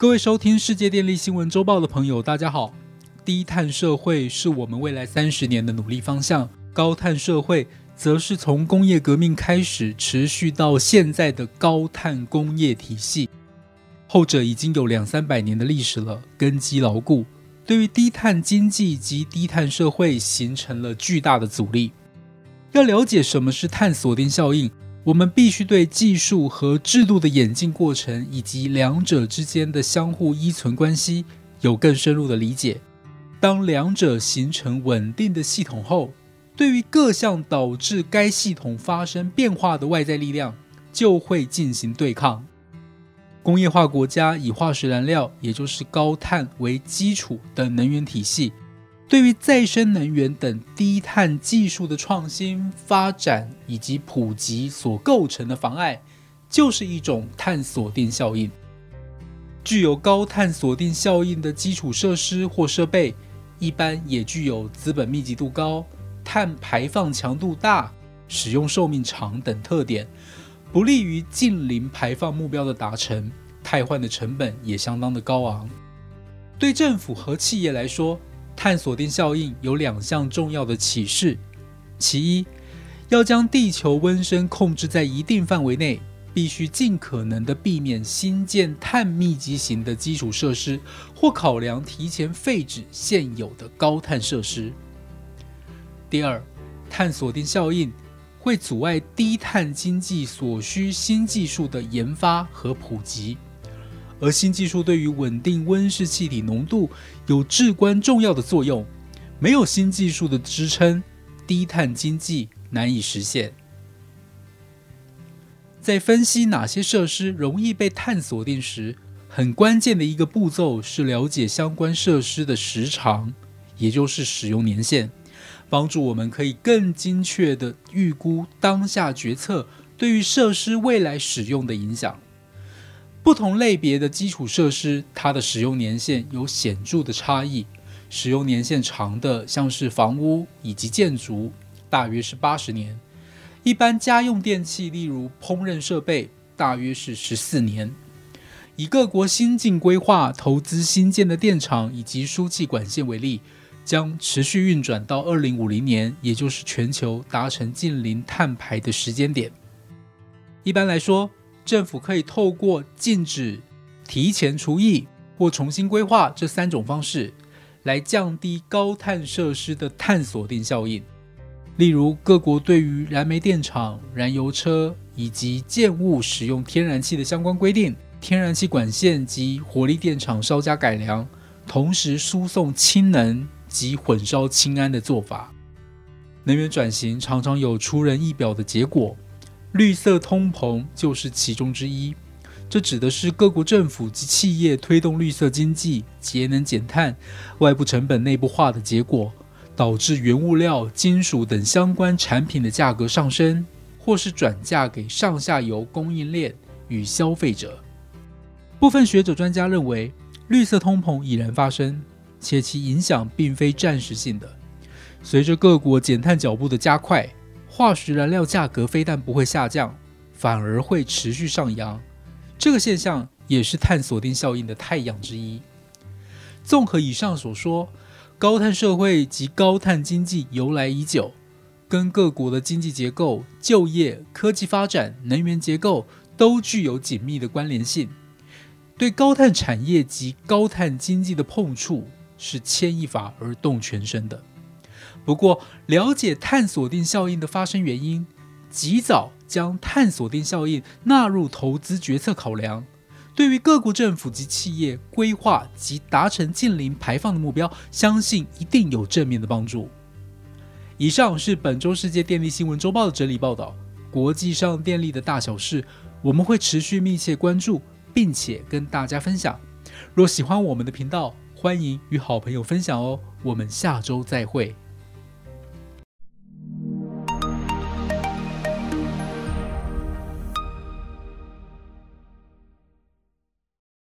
各位收听世界电力新闻周报的朋友，大家好。低碳社会是我们未来三十年的努力方向，高碳社会则是从工业革命开始持续到现在的高碳工业体系。后者已经有两三百年的历史了，根基牢固，对于低碳经济及低碳社会形成了巨大的阻力。要了解什么是碳锁定效应。我们必须对技术和制度的演进过程，以及两者之间的相互依存关系有更深入的理解。当两者形成稳定的系统后，对于各项导致该系统发生变化的外在力量，就会进行对抗。工业化国家以化石燃料，也就是高碳为基础的能源体系。对于再生能源等低碳技术的创新发展以及普及所构成的妨碍，就是一种碳锁定效应。具有高碳锁定效应的基础设施或设备，一般也具有资本密集度高、碳排放强度大、使用寿命长等特点，不利于近零排放目标的达成。汰换的成本也相当的高昂。对政府和企业来说，碳锁定效应有两项重要的启示：其一，要将地球温升控制在一定范围内，必须尽可能的避免新建碳密集型的基础设施，或考量提前废止现有的高碳设施；第二，碳锁定效应会阻碍低碳经济所需新技术的研发和普及。而新技术对于稳定温室气体浓度有至关重要的作用，没有新技术的支撑，低碳经济难以实现。在分析哪些设施容易被碳锁定时，很关键的一个步骤是了解相关设施的时长，也就是使用年限，帮助我们可以更精确地预估当下决策对于设施未来使用的影响。不同类别的基础设施，它的使用年限有显著的差异。使用年限长的，像是房屋以及建筑，大约是八十年；一般家用电器，例如烹饪设备，大约是十四年。以各国新进规划投资新建的电厂以及输气管线为例，将持续运转到二零五零年，也就是全球达成近零碳排的时间点。一般来说，政府可以透过禁止、提前除役或重新规划这三种方式，来降低高碳设施的碳锁定效应。例如，各国对于燃煤电厂、燃油车以及建物使用天然气的相关规定，天然气管线及火力电厂稍加改良，同时输送氢能及混烧氢氨的做法。能源转型常常有出人意表的结果。绿色通膨就是其中之一，这指的是各国政府及企业推动绿色经济、节能减碳、外部成本内部化的结果，导致原物料、金属等相关产品的价格上升，或是转嫁给上下游供应链与消费者。部分学者专家认为，绿色通膨已然发生，且其影响并非暂时性的，随着各国减碳脚步的加快。化石燃料价格非但不会下降，反而会持续上扬。这个现象也是碳锁定效应的太阳之一。综合以上所说，高碳社会及高碳经济由来已久，跟各国的经济结构、就业、科技发展、能源结构都具有紧密的关联性。对高碳产业及高碳经济的碰触，是牵一发而动全身的。不过，了解碳锁定效应的发生原因，及早将碳锁定效应纳入投资决策考量，对于各国政府及企业规划及达成近零排放的目标，相信一定有正面的帮助。以上是本周世界电力新闻周报的整理报道。国际上电力的大小事，我们会持续密切关注，并且跟大家分享。若喜欢我们的频道，欢迎与好朋友分享哦。我们下周再会。